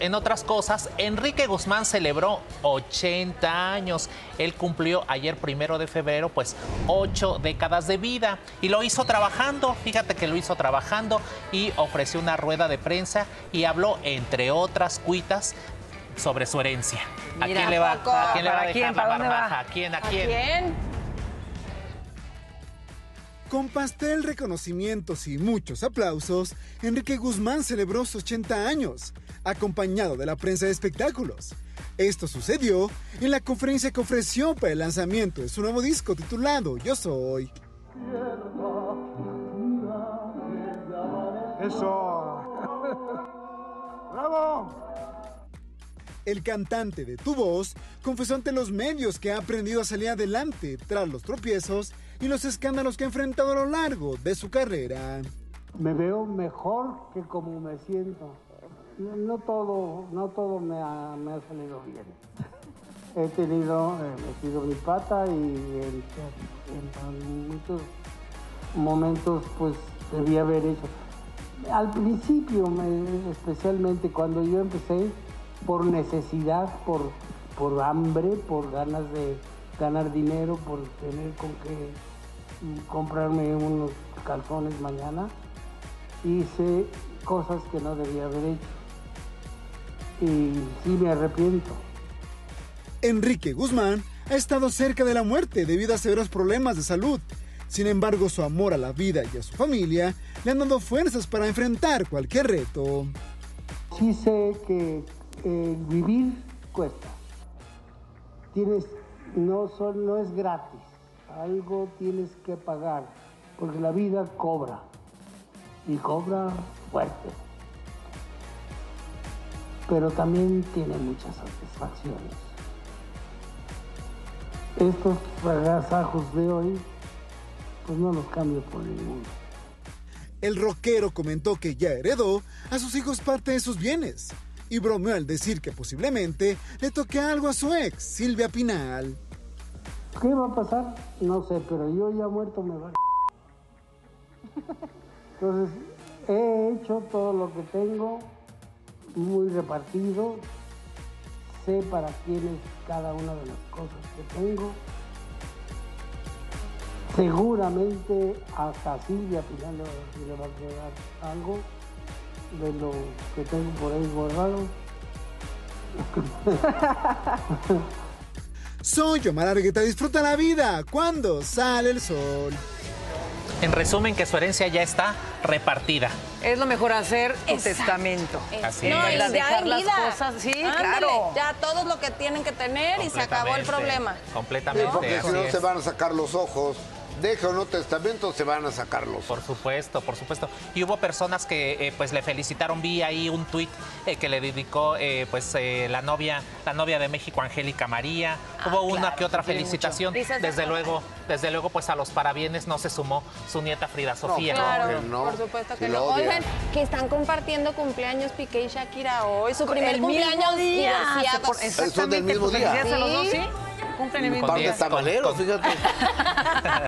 en otras cosas, Enrique Guzmán celebró 80 años. Él cumplió ayer primero de febrero, pues ocho décadas de vida y lo hizo trabajando. Fíjate que lo hizo trabajando y ofreció una rueda de prensa y habló, entre otras cuitas, sobre su herencia. ¿A quién le va, poco. ¿a quién le va a ¿Para dejar quién? la barbaja? ¿A quién? ¿A ¿A quién? Con pastel, reconocimientos y muchos aplausos, Enrique Guzmán celebró sus 80 años, acompañado de la prensa de espectáculos. Esto sucedió en la conferencia que ofreció para el lanzamiento de su nuevo disco titulado Yo Soy. Eso. ¡Bravo! El cantante de Tu Voz confesó ante los medios que ha aprendido a salir adelante tras los tropiezos y los escándalos que ha enfrentado a lo largo de su carrera. me veo mejor que como me siento. No, todo, no todo me ha, salido bien. He tenido, he metido mi pata y en, muchos momentos pues debí haber hecho. Al principio, me- especialmente cuando yo empecé, por necesidad, por, por hambre, por ganas de ganar dinero, por tener con qué mm, comprarme unos calzones mañana, hice cosas que no debía haber hecho. Y sí me arrepiento. Enrique Guzmán ha estado cerca de la muerte debido a severos problemas de salud. Sin embargo, su amor a la vida y a su familia le han dado fuerzas para enfrentar cualquier reto. Sí sé que eh, vivir cuesta. Tienes, no, son, no es gratis. Algo tienes que pagar, porque la vida cobra. Y cobra fuerte. Pero también tiene muchas satisfacciones. Estos agasajos de hoy, pues no los cambio por ninguno. El rockero comentó que ya heredó a sus hijos parte de sus bienes y bromeó al decir que posiblemente le toque algo a su ex, Silvia Pinal. ¿Qué va a pasar? No sé, pero yo ya muerto me va. Entonces, he hecho todo lo que tengo, muy repartido. Sé para quién es cada una de las cosas que tengo. Seguramente hasta Silvia Pinal le va- le va a quedar algo de lo que tengo por ahí guardado. Soy Omar Argueta, disfruta la vida cuando sale el sol. En resumen, que su herencia ya está repartida. Es lo mejor hacer tu Exacto. testamento. Así No, es. y dejar en las vida. cosas, sí, Ándale, claro. Ya todos lo que tienen que tener y se acabó el Completamente, problema. Sí, Completamente. porque si no se van a sacar los ojos. Deje o no testamento, se van a sacar los ojos. Por supuesto, por supuesto. Y hubo personas que eh, pues le felicitaron, vi ahí un tuit eh, que le dedicó eh, pues eh, la novia, la novia de México, Angélica María. Ah, hubo una que otra felicitación. Desde luego, desde luego, pues a los parabienes no se sumó su nieta Frida Sofía. Claro, que no, por supuesto que no. Oigan, que están compartiendo cumpleaños Piqué y Shakira hoy, su primer El mismo cumpleaños día. Por- Son del mismo pues día. los dos, Sí. Cumplen el Un mismo par de día. Con- fíjate.